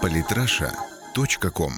Политраша.ком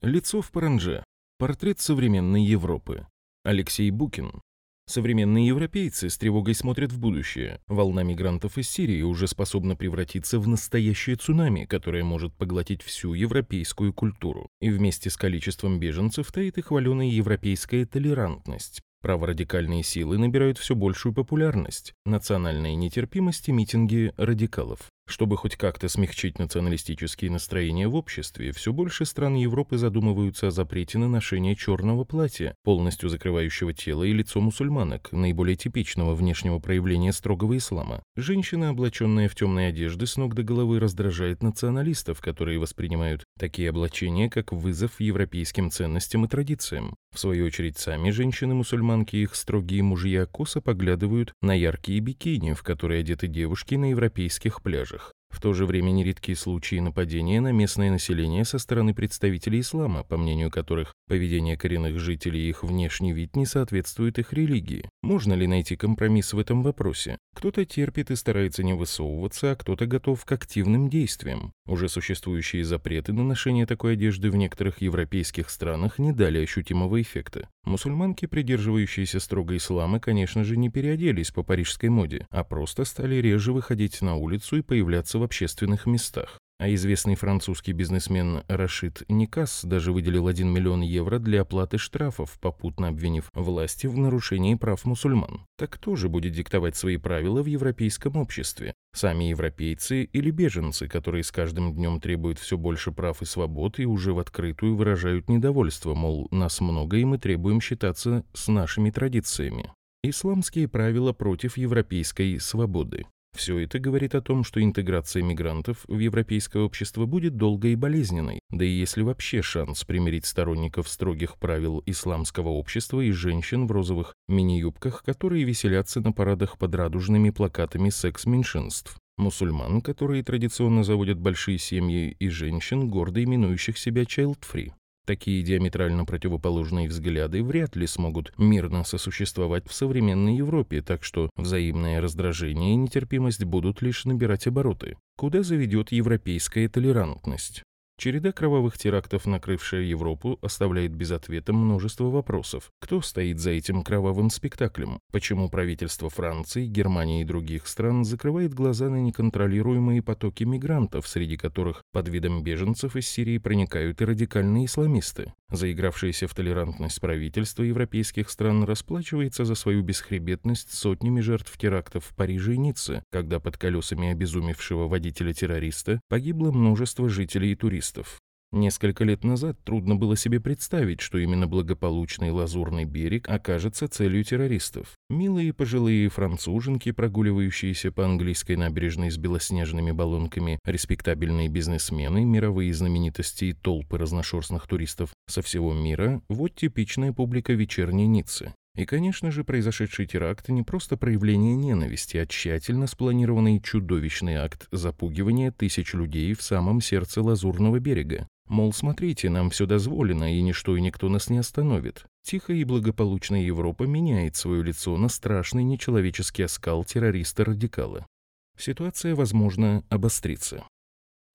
Лицо в паранже. Портрет современной Европы. Алексей Букин. Современные европейцы с тревогой смотрят в будущее. Волна мигрантов из Сирии уже способна превратиться в настоящее цунами, которое может поглотить всю европейскую культуру. И вместе с количеством беженцев таит и хваленая европейская толерантность. Праворадикальные силы набирают все большую популярность. Национальная нетерпимость и митинги радикалов. Чтобы хоть как-то смягчить националистические настроения в обществе, все больше стран Европы задумываются о запрете на ношение черного платья, полностью закрывающего тело и лицо мусульманок, наиболее типичного внешнего проявления строгого ислама. Женщина, облаченная в темные одежды, с ног до головы раздражает националистов, которые воспринимают такие облачения как вызов европейским ценностям и традициям. В свою очередь, сами женщины-мусульманки и их строгие мужья косо поглядывают на яркие бикини, в которые одеты девушки на европейских пляжах. В то же время нередки случаи нападения на местное население со стороны представителей ислама, по мнению которых поведение коренных жителей и их внешний вид не соответствует их религии. Можно ли найти компромисс в этом вопросе? Кто-то терпит и старается не высовываться, а кто-то готов к активным действиям. Уже существующие запреты на ношение такой одежды в некоторых европейских странах не дали ощутимого эффекта. Мусульманки, придерживающиеся строго ислама, конечно же, не переоделись по парижской моде, а просто стали реже выходить на улицу и появляться в общественных местах. А известный французский бизнесмен Рашид Никас даже выделил 1 миллион евро для оплаты штрафов, попутно обвинив власти в нарушении прав мусульман. Так кто же будет диктовать свои правила в европейском обществе? Сами европейцы или беженцы, которые с каждым днем требуют все больше прав и свобод и уже в открытую выражают недовольство, мол, нас много и мы требуем считаться с нашими традициями. Исламские правила против европейской свободы. Все это говорит о том, что интеграция мигрантов в европейское общество будет долгой и болезненной, да и если вообще шанс примирить сторонников строгих правил исламского общества и женщин в розовых мини-юбках, которые веселятся на парадах под радужными плакатами секс-меньшинств мусульман, которые традиционно заводят большие семьи, и женщин, гордо именующих себя child-free. Такие диаметрально противоположные взгляды вряд ли смогут мирно сосуществовать в современной Европе, так что взаимное раздражение и нетерпимость будут лишь набирать обороты. Куда заведет европейская толерантность? Череда кровавых терактов, накрывшая Европу, оставляет без ответа множество вопросов. Кто стоит за этим кровавым спектаклем? Почему правительство Франции, Германии и других стран закрывает глаза на неконтролируемые потоки мигрантов, среди которых под видом беженцев из Сирии проникают и радикальные исламисты? Заигравшееся в толерантность правительство европейских стран расплачивается за свою бесхребетность сотнями жертв терактов в Париже и Ницце, когда под колесами обезумевшего водителя-террориста погибло множество жителей и туристов туристов. Несколько лет назад трудно было себе представить, что именно благополучный Лазурный берег окажется целью террористов. Милые пожилые француженки, прогуливающиеся по английской набережной с белоснежными баллонками, респектабельные бизнесмены, мировые знаменитости и толпы разношерстных туристов со всего мира – вот типичная публика вечерней Ниццы. И, конечно же, произошедший теракт не просто проявление ненависти, а тщательно спланированный чудовищный акт запугивания тысяч людей в самом сердце Лазурного берега. Мол, смотрите, нам все дозволено, и ничто и никто нас не остановит. Тихая и благополучная Европа меняет свое лицо на страшный нечеловеческий оскал террориста-радикала. Ситуация, возможно, обострится.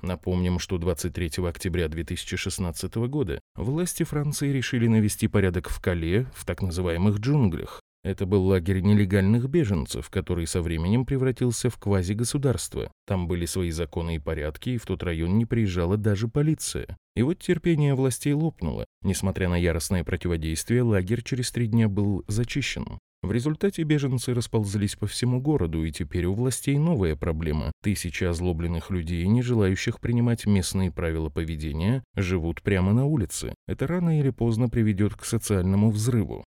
Напомним, что 23 октября 2016 года власти Франции решили навести порядок в Кале, в так называемых джунглях. Это был лагерь нелегальных беженцев, который со временем превратился в квазигосударство. Там были свои законы и порядки, и в тот район не приезжала даже полиция. И вот терпение властей лопнуло. Несмотря на яростное противодействие, лагерь через три дня был зачищен. В результате беженцы расползлись по всему городу, и теперь у властей новая проблема. Тысячи озлобленных людей, не желающих принимать местные правила поведения, живут прямо на улице. Это рано или поздно приведет к социальному взрыву.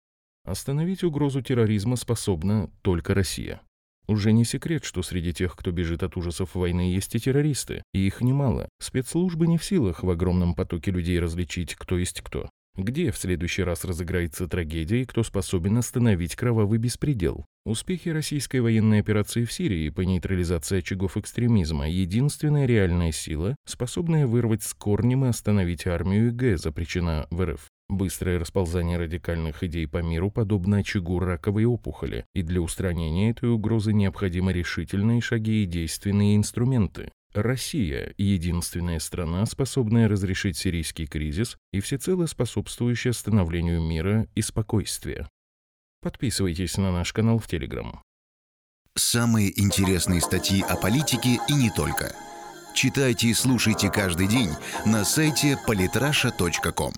Остановить угрозу терроризма способна только Россия. Уже не секрет, что среди тех, кто бежит от ужасов войны, есть и террористы, и их немало. Спецслужбы не в силах в огромном потоке людей различить, кто есть кто. Где в следующий раз разыграется трагедия и кто способен остановить кровавый беспредел? Успехи российской военной операции в Сирии по нейтрализации очагов экстремизма – единственная реальная сила, способная вырвать с корнем и остановить армию ИГ, запрещена в РФ. Быстрое расползание радикальных идей по миру подобно очагу раковой опухоли, и для устранения этой угрозы необходимы решительные шаги и действенные инструменты. Россия – единственная страна, способная разрешить сирийский кризис и всецело способствующая становлению мира и спокойствия. Подписывайтесь на наш канал в Телеграм. Самые интересные статьи о политике и не только. Читайте и слушайте каждый день на сайте polytrasha.com.